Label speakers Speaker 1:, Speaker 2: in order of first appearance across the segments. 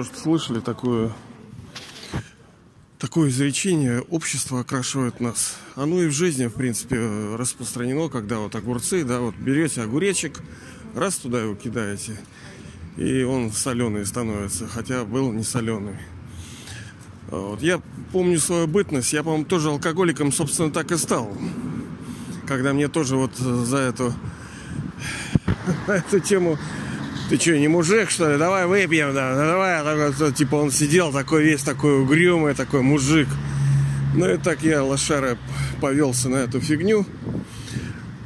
Speaker 1: Может, слышали такое, такое изречение «общество окрашивает нас». Оно и в жизни, в принципе, распространено, когда вот огурцы, да, вот берете огуречек, раз туда его кидаете, и он соленый становится, хотя был не соленый. Вот. Я помню свою бытность, я, по-моему, тоже алкоголиком, собственно, так и стал. Когда мне тоже вот за эту, эту тему ты что, не мужик, что ли? Давай выпьем, да, давай. Такой, типа он сидел такой весь такой угрюмый, такой мужик. Ну и так я, лошара, повелся на эту фигню.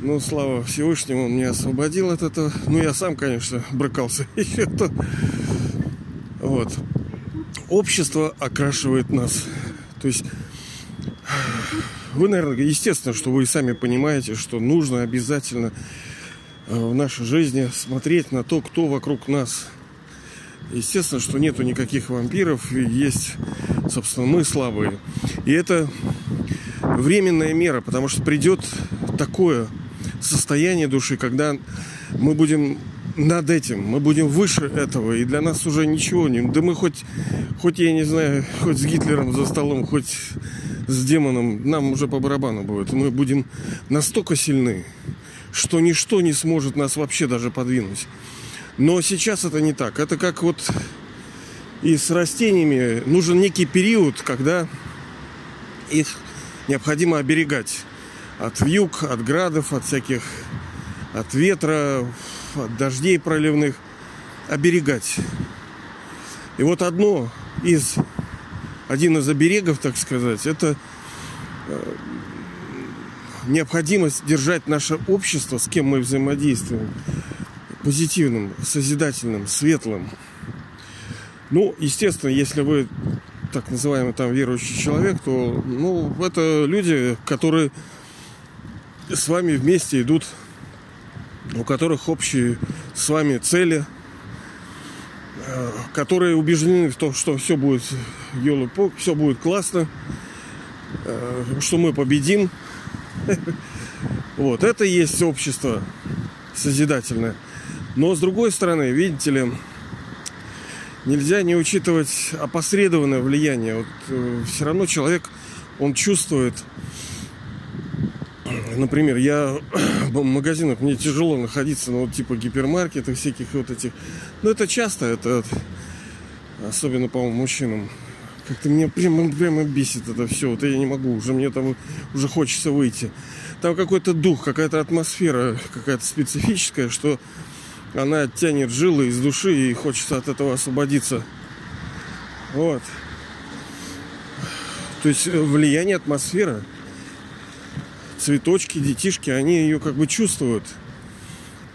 Speaker 1: Ну, слава Всевышнему, он меня освободил от этого. Ну, я сам, конечно, брыкался еще то. Вот. Общество окрашивает нас. То есть вы, наверное, естественно, что вы сами понимаете, что нужно обязательно в нашей жизни смотреть на то, кто вокруг нас. Естественно, что нету никаких вампиров, есть, собственно, мы слабые. И это временная мера, потому что придет такое состояние души, когда мы будем над этим, мы будем выше этого, и для нас уже ничего не... Да мы хоть, хоть я не знаю, хоть с Гитлером за столом, хоть с демоном, нам уже по барабану будет. Мы будем настолько сильны, что ничто не сможет нас вообще даже подвинуть. Но сейчас это не так. Это как вот и с растениями нужен некий период, когда их необходимо оберегать от вьюг, от градов, от всяких, от ветра, от дождей проливных. Оберегать. И вот одно из, один из оберегов, так сказать, это э, необходимость держать наше общество, с кем мы взаимодействуем, позитивным, созидательным, светлым. Ну, естественно, если вы так называемый там верующий человек, то ну, это люди, которые с вами вместе идут, у которых общие с вами цели, э, которые убеждены в том, что все будет елы все будет классно, э, что мы победим, вот, это и есть общество созидательное. Но с другой стороны, видите ли, нельзя не учитывать опосредованное влияние. Вот э, все равно человек, он чувствует, например, я в магазинах, мне тяжело находиться, ну, вот типа гипермаркетах всяких вот этих. Но это часто, это особенно, по-моему, мужчинам как-то меня прямо, прямо бесит это все. Вот я не могу, уже мне там уже хочется выйти. Там какой-то дух, какая-то атмосфера, какая-то специфическая, что она тянет жилы из души и хочется от этого освободиться. Вот. То есть э, влияние атмосферы. Цветочки, детишки, они ее как бы чувствуют.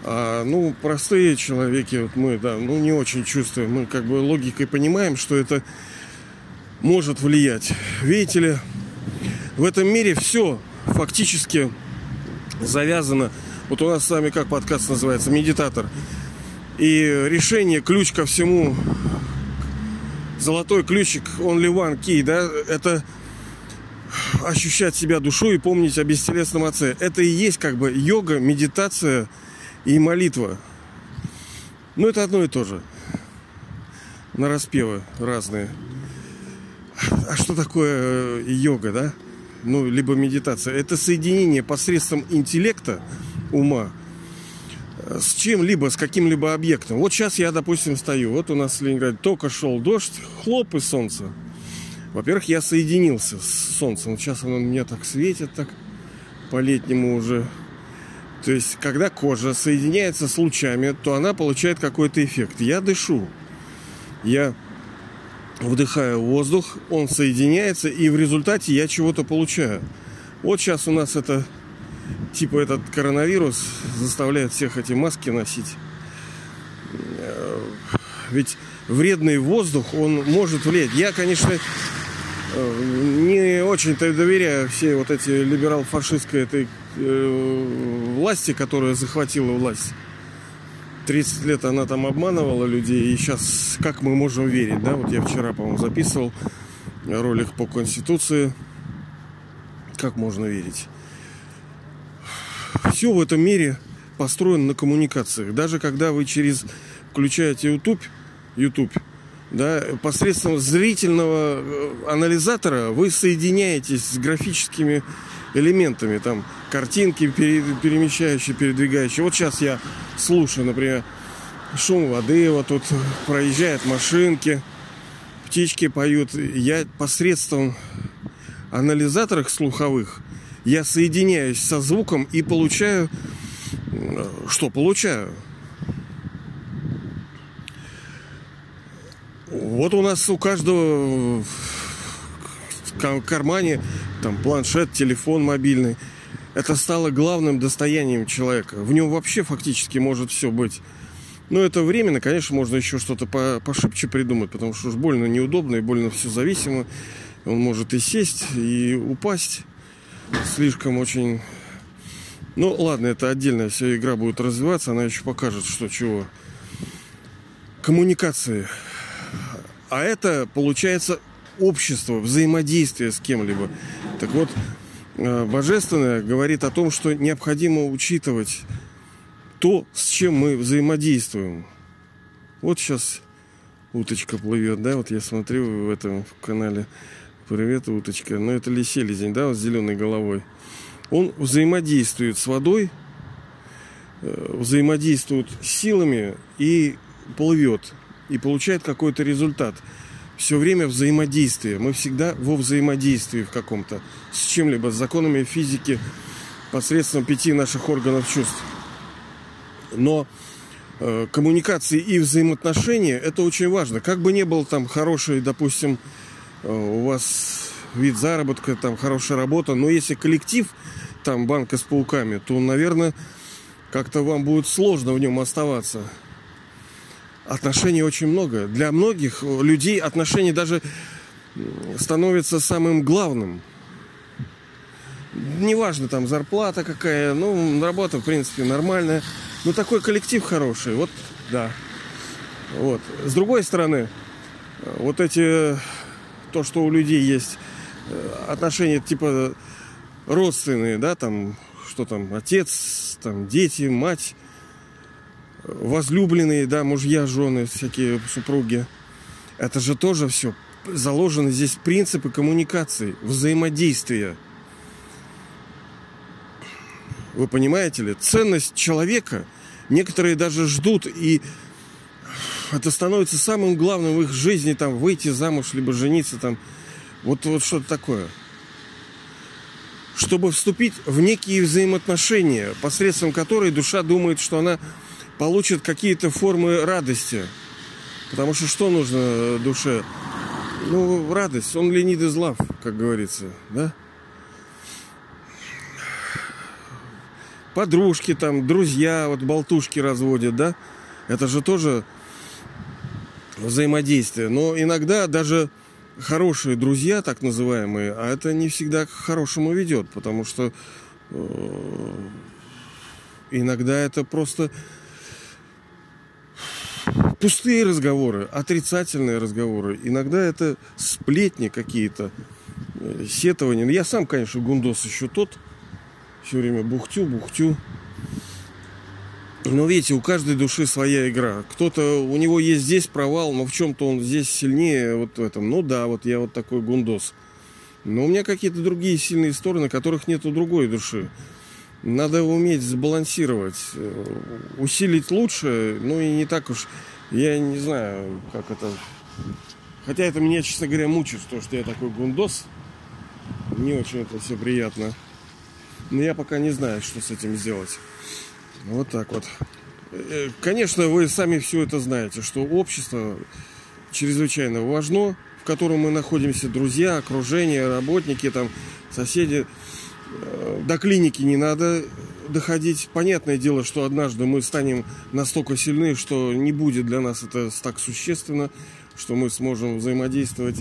Speaker 1: А, ну, простые человеки, вот мы, да, ну, не очень чувствуем. Мы как бы логикой понимаем, что это может влиять. Видите ли, в этом мире все фактически завязано. Вот у нас с вами как подкаст называется, медитатор. И решение, ключ ко всему, золотой ключик, он one key, да, это ощущать себя душой и помнить о бестелесном отце. Это и есть как бы йога, медитация и молитва. Ну, это одно и то же. На распевы разные а что такое э, йога, да? Ну, либо медитация. Это соединение посредством интеллекта, ума, э, с чем-либо, с каким-либо объектом. Вот сейчас я, допустим, стою. Вот у нас в Ленинграде только шел дождь, хлоп и солнце. Во-первых, я соединился с солнцем. Сейчас оно мне так светит, так по-летнему уже. То есть, когда кожа соединяется с лучами, то она получает какой-то эффект. Я дышу. Я вдыхаю воздух, он соединяется, и в результате я чего-то получаю. Вот сейчас у нас это, типа этот коронавирус заставляет всех эти маски носить. Э, ведь вредный воздух, он может влиять. Я, конечно, э, не очень-то доверяю всей вот эти либерал-фашистской этой э, власти, которая захватила власть. 30 лет она там обманывала людей, и сейчас как мы можем верить, да? Вот я вчера, по-моему, записывал ролик по Конституции. Как можно верить? Все в этом мире построено на коммуникациях. Даже когда вы через включаете YouTube, YouTube, да, посредством зрительного э, анализатора вы соединяетесь с графическими элементами, там картинки перемещающие, передвигающие. Вот сейчас я слушаю, например, шум воды, вот тут проезжают машинки, птички поют. Я посредством анализаторов слуховых я соединяюсь со звуком и получаю... Что получаю? Вот у нас у каждого кармане там планшет, телефон мобильный. Это стало главным достоянием человека. В нем вообще фактически может все быть. Но это временно, конечно, можно еще что-то пошибче придумать, потому что уж больно неудобно и больно все зависимо. Он может и сесть, и упасть слишком очень... Ну, ладно, это отдельная вся игра будет развиваться, она еще покажет, что чего. Коммуникации. А это, получается, общество, взаимодействие с кем-либо. Так вот, э, Божественное говорит о том, что необходимо учитывать то, с чем мы взаимодействуем. Вот сейчас уточка плывет, да, вот я смотрю в этом канале Привет, уточка. Ну, это ли селезень, да, вот с зеленой головой. Он взаимодействует с водой, э, взаимодействует с силами и плывет. И получает какой-то результат. Все время взаимодействие. Мы всегда во взаимодействии в каком-то. С чем-либо, с законами физики, посредством пяти наших органов чувств. Но э, коммуникации и взаимоотношения это очень важно. Как бы не был там хороший, допустим, Э, у вас вид заработка, там хорошая работа, но если коллектив, там банка с пауками, то, наверное, как-то вам будет сложно в нем оставаться. Отношений очень много. Для многих людей отношения даже становятся самым главным. Неважно, там зарплата какая, ну, работа, в принципе, нормальная. Но такой коллектив хороший, вот, да. Вот. С другой стороны, вот эти то, что у людей есть э, отношения типа родственные, да, там, что там, отец, там, дети, мать, возлюбленные, да, мужья, жены, всякие супруги. Это же тоже все заложены здесь принципы коммуникации, взаимодействия. Вы понимаете ли? Ценность человека некоторые даже ждут и это становится самым главным в их жизни, там, выйти замуж, либо жениться, там, вот, вот что-то такое. Чтобы вступить в некие взаимоотношения, посредством которой душа думает, что она получит какие-то формы радости. Потому что что нужно душе? Ну, радость. Он ленит из лав, как говорится, да? Подружки там, друзья, вот болтушки разводят, да? Это же тоже взаимодействия. Но иногда даже хорошие друзья, так называемые, а это не всегда к хорошему ведет, потому что э, иногда это просто пустые разговоры, отрицательные разговоры. Иногда это сплетни какие-то, э, сетования. Я сам, конечно, гундос еще тот. Все время бухтю, бухтю. Но видите, у каждой души своя игра. Кто-то, у него есть здесь провал, но в чем-то он здесь сильнее вот в этом. Ну да, вот я вот такой гундос. Но у меня какие-то другие сильные стороны, которых нет у другой души. Надо уметь сбалансировать. Э, усилить лучше, ну и не так уж... Я не знаю, как это... Хотя это меня, честно говоря, мучает, то, что я такой гундос. Не очень это все приятно. Но я пока не знаю, что с этим сделать. Вот так вот. Э, конечно, вы сами все это знаете, что общество чрезвычайно важно, в котором мы находимся, друзья, окружение, работники, там, соседи. Э, до клиники не надо доходить. Понятное дело, что однажды мы станем настолько сильны, что не будет для нас это так существенно, что мы сможем взаимодействовать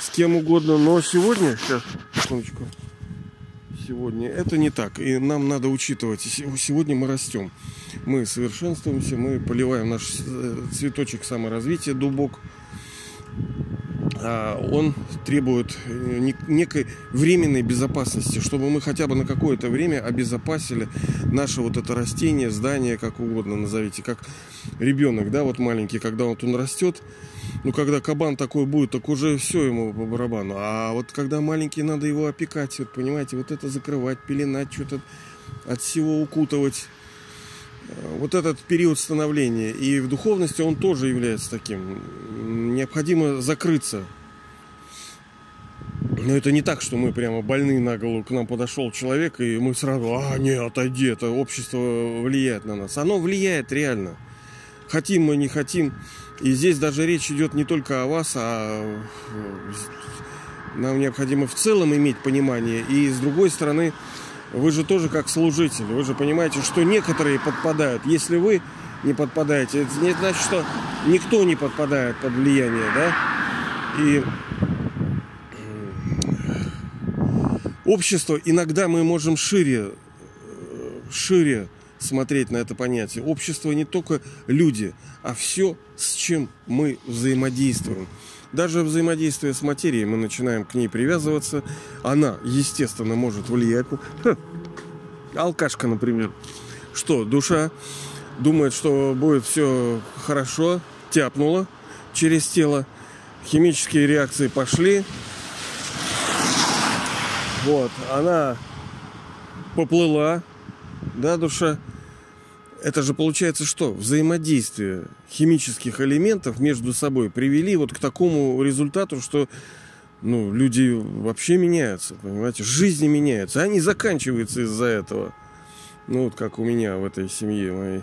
Speaker 1: с кем угодно. Но сегодня, сейчас, секундочку, сегодня. Это не так. И нам надо учитывать. Сегодня мы растем. Мы совершенствуемся, мы поливаем наш э, цветочек саморазвития, дубок. А, он требует э, некой временной безопасности, чтобы мы хотя бы на какое-то время обезопасили наше вот это растение, здание, как угодно назовите, как ребенок, да, вот маленький, когда вот он растет, ну, когда кабан такой будет, так уже все ему по барабану. А вот когда маленький, надо его опекать, вот, понимаете, вот это закрывать, пеленать, что-то от всего укутывать. Вот этот период становления. И в духовности он тоже является таким. Необходимо закрыться. Но это не так, что мы прямо больны на голову, к нам подошел человек, и мы сразу, а, нет, отойди, это общество влияет на нас. Оно влияет реально. Хотим мы, не хотим. И здесь даже речь идет не только о вас, а нам необходимо в целом иметь понимание. И с другой стороны, вы же тоже как служитель, вы же понимаете, что некоторые подпадают. Если вы не подпадаете, это не значит, что никто не подпадает под влияние, да? И общество иногда мы можем шире, шире смотреть на это понятие. Общество не только люди, а все, с чем мы взаимодействуем. Даже взаимодействие с материей мы начинаем к ней привязываться. Она, естественно, может влиять. Ха. Алкашка, например. Что, душа думает, что будет все хорошо, тяпнула через тело. Химические реакции пошли. Вот, она поплыла, да, душа это же получается что? Взаимодействие химических элементов между собой привели вот к такому результату, что ну, люди вообще меняются, понимаете, жизни меняются, они заканчиваются из-за этого. Ну, вот как у меня в этой семье моей.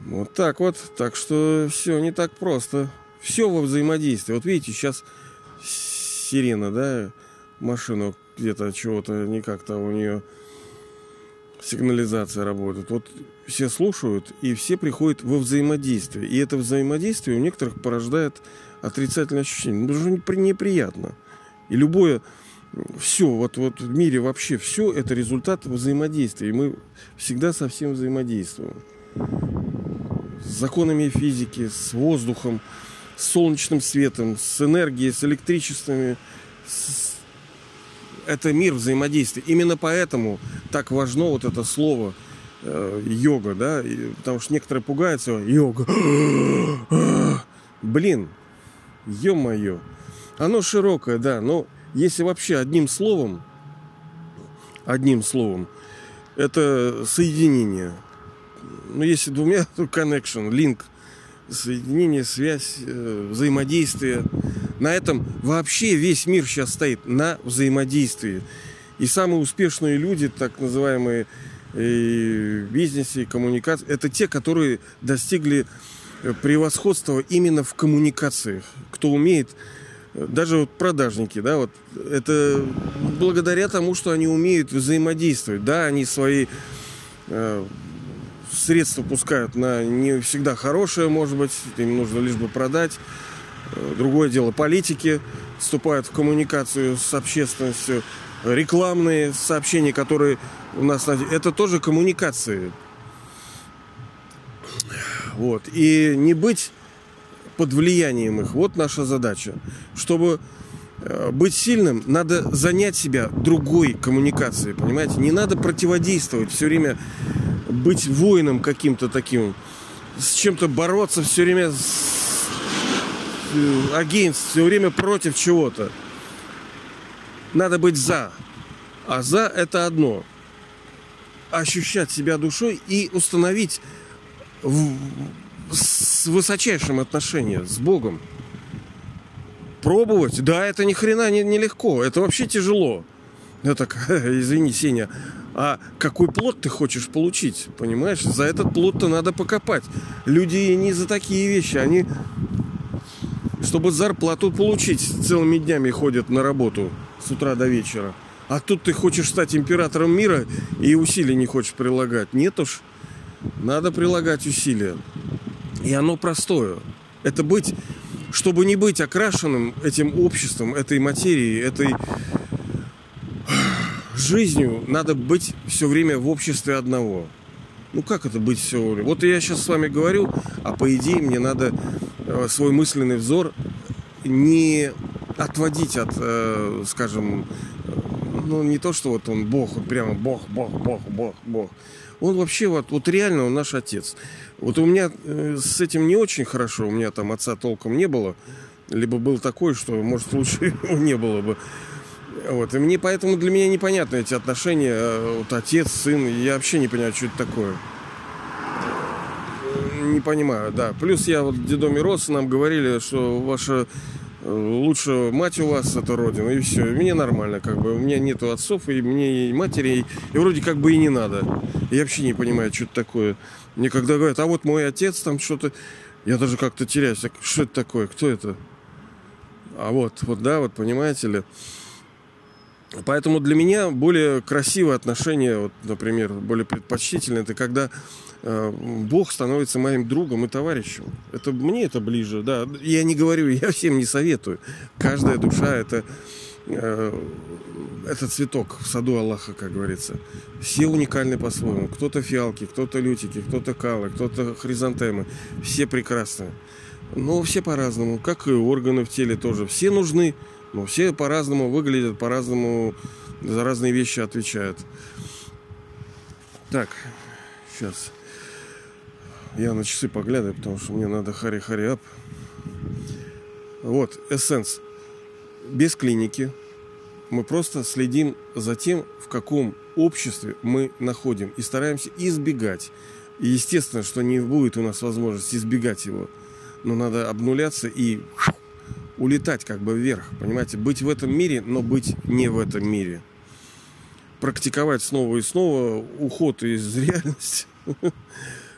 Speaker 1: Вот так вот. Так что все не так просто. Все во взаимодействии. Вот видите, сейчас сирена, да, машину где-то чего-то не как-то у нее сигнализация работает. Вот все слушают, и все приходят во взаимодействие. И это взаимодействие у некоторых порождает отрицательное ощущение. Ну, что неприятно. И любое, все, вот, вот в мире вообще все это результат взаимодействия. И мы всегда со всем взаимодействуем. С законами физики, с воздухом, с солнечным светом, с энергией, с электричествами, с это мир взаимодействия. Именно поэтому так важно вот это слово э, йога, да, потому что некоторые пугаются йога. Блин, ё-моё. Оно широкое, да, но если вообще одним словом, одним словом, это соединение. Ну, если двумя, то connection, link, соединение, связь, э, взаимодействие – на этом вообще весь мир сейчас стоит, на взаимодействии. И самые успешные люди, так называемые и бизнесе, и коммуникации, это те, которые достигли э, превосходства именно в коммуникациях. Кто умеет, э, даже вот продажники, да, вот это благодаря тому, что они умеют взаимодействовать. Да, они свои э, средства пускают на не всегда хорошее, может быть, им нужно лишь бы продать. Другое дело, политики вступают в коммуникацию с общественностью, рекламные сообщения, которые у нас... Это тоже коммуникации. Вот. И не быть под влиянием их. Вот наша задача. Чтобы э, быть сильным, надо занять себя другой коммуникацией, понимаете? Не надо противодействовать, все время быть воином каким-то таким, с чем-то бороться все время с against, все время против чего-то. Надо быть за. А за это одно. Ощущать себя душой и установить в, с высочайшим отношением с Богом. Пробовать, да, это ни хрена не, не это вообще тяжело. Я так, извини, Сеня, а какой плод ты хочешь получить, понимаешь? За этот плод-то надо покопать. Люди не за такие вещи, они чтобы зарплату получить, целыми днями ходят на работу с утра до вечера. А тут ты хочешь стать императором мира и усилий не хочешь прилагать. Нет уж, надо прилагать усилия. И оно простое. Это быть, чтобы не быть окрашенным этим обществом, этой материей, этой жизнью, надо быть все время в обществе одного. Ну как это быть все Вот я сейчас с вами говорю, а по идее мне надо э, свой мысленный взор не отводить от, э, скажем, ну не то, что вот он Бог, вот прямо Бог, Бог, Бог, Бог, Бог. Он вообще вот, вот реально он наш отец. Вот у меня э, с этим не очень хорошо, у меня там отца толком не было, либо был такой, что, может, лучше его не было бы. Вот, и мне поэтому для меня непонятны эти отношения, э, вот отец, сын, я вообще не понимаю, что это такое. Не понимаю, да. Плюс я вот в детдоме рос, нам говорили, что ваша лучше мать у вас это родина, и все. Мне нормально, как бы. У меня нету отцов, и мне и матери, и, вроде как бы и не надо. Я вообще не понимаю, что это такое. Мне когда говорят, а вот мой отец там что-то, я даже как-то теряюсь. Что это такое? Кто это? А вот, вот, да, вот, понимаете ли. Поэтому для меня более красивое отношение, вот, например, более предпочтительное, это когда э, Бог становится моим другом и товарищем. Это мне это ближе, да. Я не говорю, я всем не советую. Каждая душа это э, это цветок в саду Аллаха, как говорится. Все уникальны по-своему. Кто-то фиалки, кто-то лютики, кто-то калы, кто-то хризантемы. Все прекрасны. Но все по-разному, как и органы в теле тоже. Все нужны, но все по-разному выглядят, по-разному за разные вещи отвечают. Так, сейчас я на часы поглядываю, потому что мне надо хари-хари ап. Вот, эссенс. Без клиники. Мы просто следим за тем, в каком обществе мы находим. И стараемся избегать. И естественно, что не будет у нас возможности избегать его. Но надо обнуляться и улетать как бы вверх, понимаете, быть в этом мире, но быть не в этом мире. Практиковать снова и снова уход из реальности.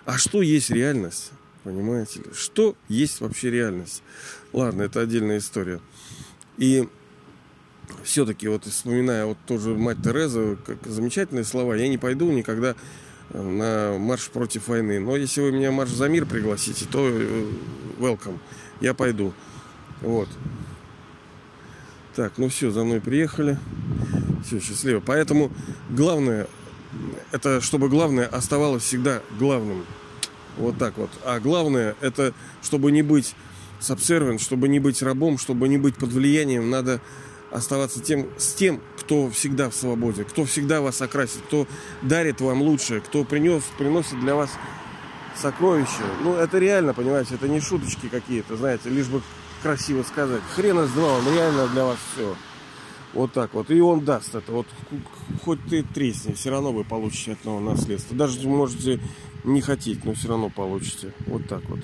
Speaker 1: А что есть реальность? Понимаете ли? Что есть вообще реальность? Ладно, это отдельная история. И все-таки вот вспоминая вот тоже мать Тереза, как замечательные слова, я не пойду никогда э, на марш против войны. Но если вы меня марш за мир пригласите, то э, welcome, я пойду. Вот. Так, ну все, за мной приехали. Все, счастливо. Поэтому главное, это чтобы главное оставалось всегда главным. Вот так вот. А главное, это чтобы не быть сабсервент, чтобы не быть рабом, чтобы не быть под влиянием, надо оставаться тем, с тем, кто всегда в свободе, кто всегда вас окрасит, кто дарит вам лучшее, кто принес, приносит для вас сокровища. Ну, это реально, понимаете, это не шуточки какие-то, знаете, лишь бы красиво сказать. Хрена с два, он реально для вас все. Вот так вот. И он даст это. Вот хоть ты тресни, все равно вы получите от него наследство. Даже можете не хотеть, но все равно получите. Вот так вот.